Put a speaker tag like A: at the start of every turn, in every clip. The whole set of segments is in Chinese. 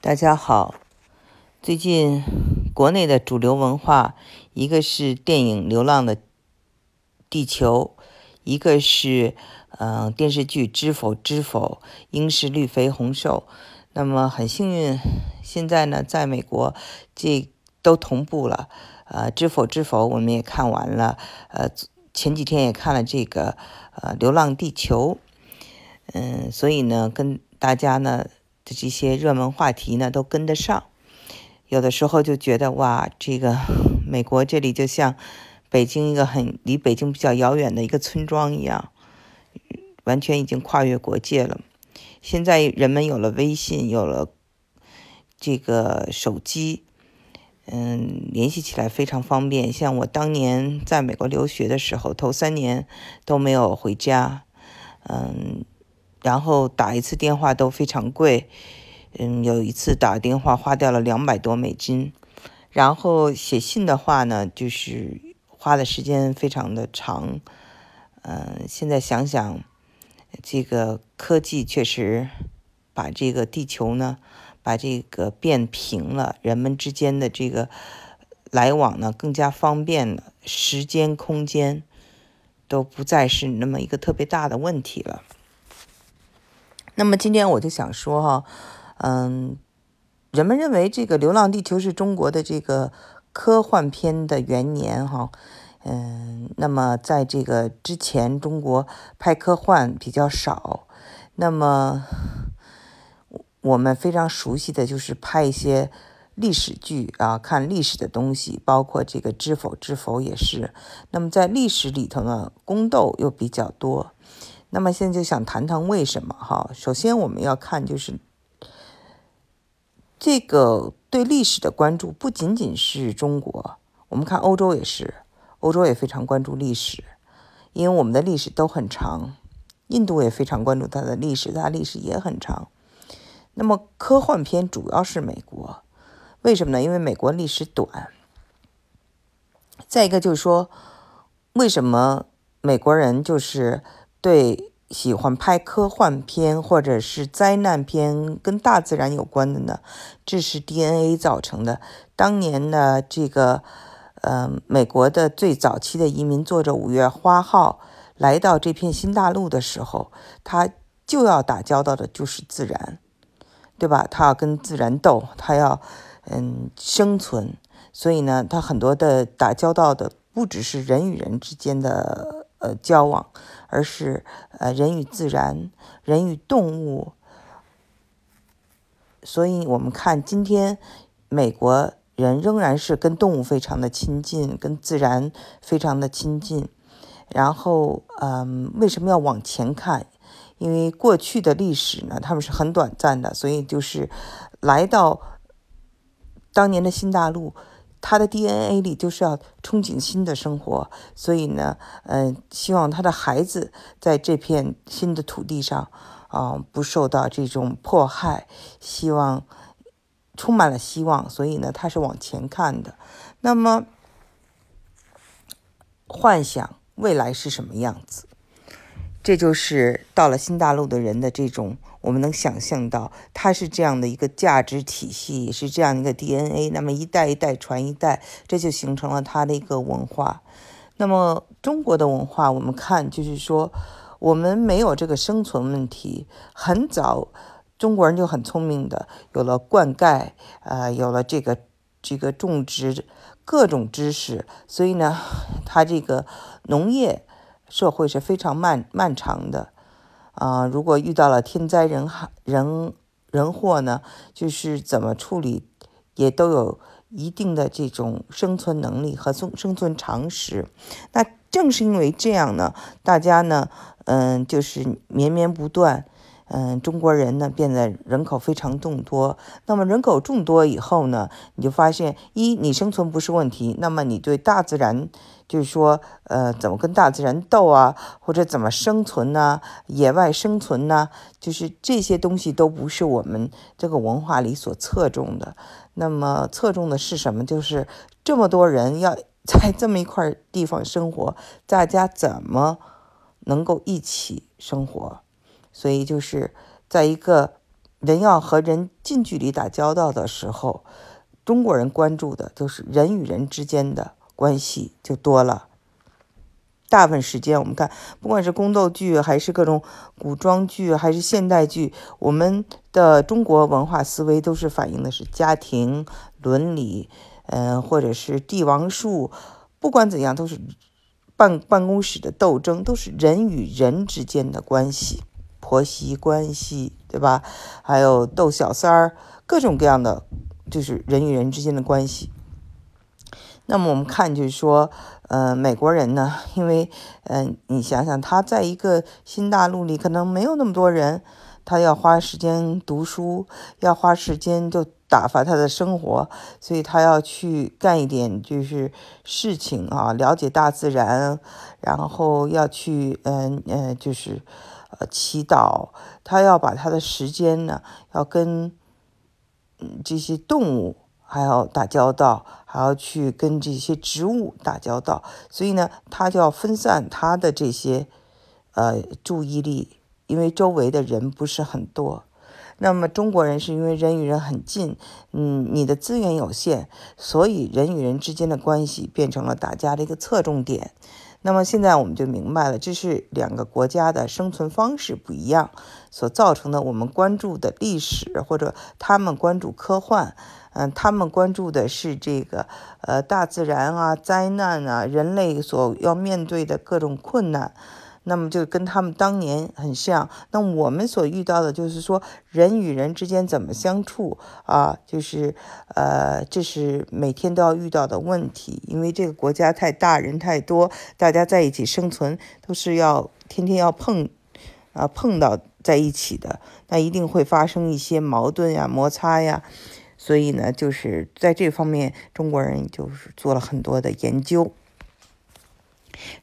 A: 大家好，最近国内的主流文化，一个是电影《流浪的地球》，一个是嗯电视剧《知否知否》，应是绿肥红瘦。那么很幸运，现在呢，在美国这都同步了。呃，《知否知否》我们也看完了，呃，前几天也看了这个呃《流浪地球》，嗯，所以呢，跟大家呢。这些热门话题呢都跟得上，有的时候就觉得哇，这个 美国这里就像北京一个很离北京比较遥远的一个村庄一样，完全已经跨越国界了。现在人们有了微信，有了这个手机，嗯，联系起来非常方便。像我当年在美国留学的时候，头三年都没有回家，嗯。然后打一次电话都非常贵，嗯，有一次打电话花掉了两百多美金。然后写信的话呢，就是花的时间非常的长。嗯，现在想想，这个科技确实把这个地球呢，把这个变平了，人们之间的这个来往呢更加方便了，时间、空间都不再是那么一个特别大的问题了。那么今天我就想说哈，嗯，人们认为这个《流浪地球》是中国的这个科幻片的元年哈，嗯，那么在这个之前，中国拍科幻比较少，那么我们非常熟悉的就是拍一些历史剧啊，看历史的东西，包括这个《知否知否》也是。那么在历史里头呢，宫斗又比较多。那么现在就想谈谈为什么哈？首先我们要看就是这个对历史的关注不仅仅是中国，我们看欧洲也是，欧洲也非常关注历史，因为我们的历史都很长。印度也非常关注它的历史，它历史也很长。那么科幻片主要是美国，为什么呢？因为美国历史短。再一个就是说，为什么美国人就是？对，喜欢拍科幻片或者是灾难片，跟大自然有关的呢，这是 DNA 造成的。当年呢，这个，呃，美国的最早期的移民坐着五月花号来到这片新大陆的时候，他就要打交道的就是自然，对吧？他要跟自然斗，他要嗯生存，所以呢，他很多的打交道的不只是人与人之间的。呃，交往，而是呃人与自然、人与动物。所以，我们看今天美国人仍然是跟动物非常的亲近，跟自然非常的亲近。然后，嗯，为什么要往前看？因为过去的历史呢，他们是很短暂的，所以就是来到当年的新大陆。他的 DNA 里就是要憧憬新的生活，所以呢，嗯，希望他的孩子在这片新的土地上，啊，不受到这种迫害，希望充满了希望，所以呢，他是往前看的。那么，幻想未来是什么样子？这就是到了新大陆的人的这种。我们能想象到，它是这样的一个价值体系，是这样一个 DNA。那么一代一代传一代，这就形成了它的一个文化。那么中国的文化，我们看就是说，我们没有这个生存问题。很早，中国人就很聪明的，有了灌溉，呃，有了这个这个种植各种知识，所以呢，它这个农业社会是非常漫漫长的。啊，如果遇到了天灾人害、人人祸呢，就是怎么处理，也都有一定的这种生存能力和生生存常识。那正是因为这样呢，大家呢，嗯，就是绵绵不断。嗯，中国人呢变得人口非常众多。那么人口众多以后呢，你就发现，一你生存不是问题，那么你对大自然，就是说，呃，怎么跟大自然斗啊，或者怎么生存呢？野外生存呢？就是这些东西都不是我们这个文化里所侧重的。那么侧重的是什么？就是这么多人要 在这么一块地方生活，大家怎么能够一起生活？所以就是在一个人要和人近距离打交道的时候，中国人关注的就是人与人之间的关系就多了。大部分时间，我们看，不管是宫斗剧，还是各种古装剧，还是现代剧，我们的中国文化思维都是反映的是家庭伦理，嗯，或者是帝王术。不管怎样，都是办办公室的斗争，都是人与人之间的关系，婆媳关系，对吧？还有斗小三儿，各种各样的，就是人与人之间的关系。那么我们看，就是说。呃，美国人呢，因为，嗯，你想想，他在一个新大陆里，可能没有那么多人，他要花时间读书，要花时间就打发他的生活，所以他要去干一点就是事情啊，了解大自然，然后要去，嗯嗯，就是呃祈祷，他要把他的时间呢，要跟嗯这些动物。还要打交道，还要去跟这些植物打交道，所以呢，他就要分散他的这些呃注意力，因为周围的人不是很多。那么中国人是因为人与人很近，嗯，你的资源有限，所以人与人之间的关系变成了大家的一个侧重点。那么现在我们就明白了，这是两个国家的生存方式不一样所造成的。我们关注的历史，或者他们关注科幻。嗯，他们关注的是这个，呃，大自然啊，灾难啊，人类所要面对的各种困难，那么就跟他们当年很像。那我们所遇到的就是说，人与人之间怎么相处啊？就是，呃，这是每天都要遇到的问题。因为这个国家太大，人太多，大家在一起生存都是要天天要碰，啊，碰到在一起的，那一定会发生一些矛盾呀、摩擦呀。所以呢，就是在这方面，中国人就是做了很多的研究。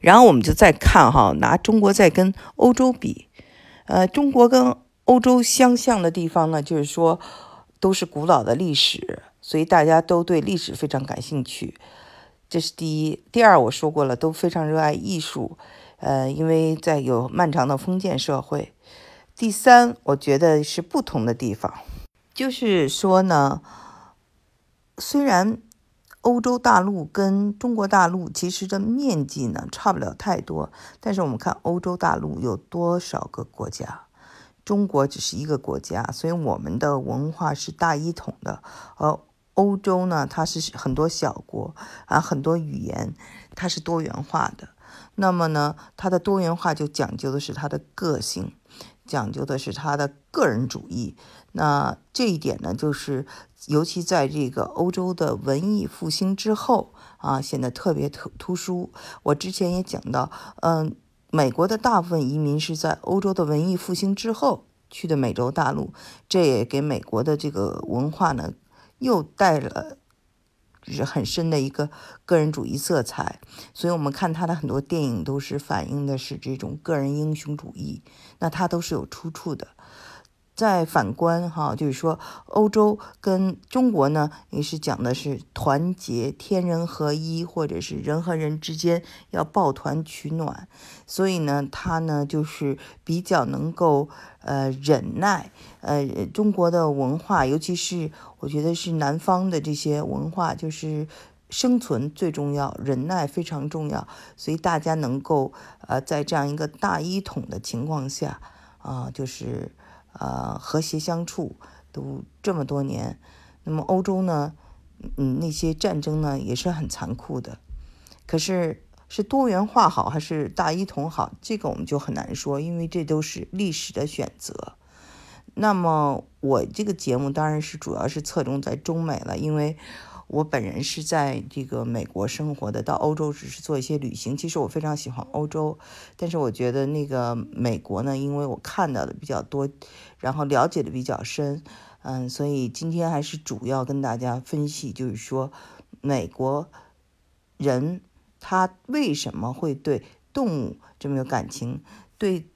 A: 然后我们就再看哈，拿中国再跟欧洲比，呃，中国跟欧洲相像的地方呢，就是说都是古老的历史，所以大家都对历史非常感兴趣。这是第一。第二，我说过了，都非常热爱艺术，呃，因为在有漫长的封建社会。第三，我觉得是不同的地方。就是说呢，虽然欧洲大陆跟中国大陆其实的面积呢差不了太多，但是我们看欧洲大陆有多少个国家，中国只是一个国家，所以我们的文化是大一统的。而欧洲呢，它是很多小国啊，很多语言，它是多元化的。那么呢，它的多元化就讲究的是它的个性，讲究的是他的个人主义。那这一点呢，就是尤其在这个欧洲的文艺复兴之后啊，显得特别突突出。我之前也讲到，嗯，美国的大部分移民是在欧洲的文艺复兴之后去的美洲大陆，这也给美国的这个文化呢，又带了就是很深的一个个人主义色彩。所以，我们看他的很多电影都是反映的是这种个人英雄主义，那它都是有出处的。再反观哈，就是说欧洲跟中国呢，也是讲的是团结、天人合一，或者是人和人之间要抱团取暖。所以呢，他呢就是比较能够呃忍耐。呃，中国的文化，尤其是我觉得是南方的这些文化，就是生存最重要，忍耐非常重要。所以大家能够呃在这样一个大一统的情况下啊，就是。呃，和谐相处都这么多年，那么欧洲呢？嗯，那些战争呢也是很残酷的。可是是多元化好还是大一统好？这个我们就很难说，因为这都是历史的选择。那么我这个节目当然是主要是侧重在中美了，因为。我本人是在这个美国生活的，到欧洲只是做一些旅行。其实我非常喜欢欧洲，但是我觉得那个美国呢，因为我看到的比较多，然后了解的比较深，嗯，所以今天还是主要跟大家分析，就是说美国人他为什么会对动物这么有感情，对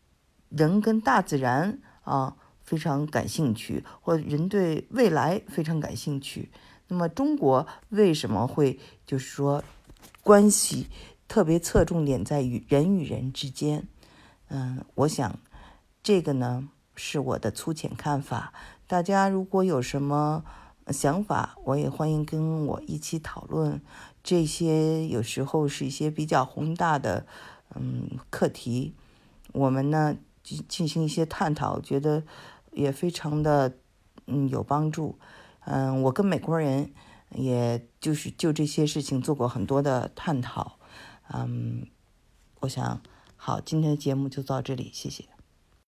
A: 人跟大自然啊非常感兴趣，或人对未来非常感兴趣。那么中国为什么会就是说关系特别侧重点在于人与人之间？嗯，我想这个呢是我的粗浅看法，大家如果有什么想法，我也欢迎跟我一起讨论。这些有时候是一些比较宏大的嗯课题，我们呢进进行一些探讨，觉得也非常的嗯有帮助。嗯，我跟美国人也就是就这些事情做过很多的探讨。嗯，我想好，今天的节目就到这里，谢谢。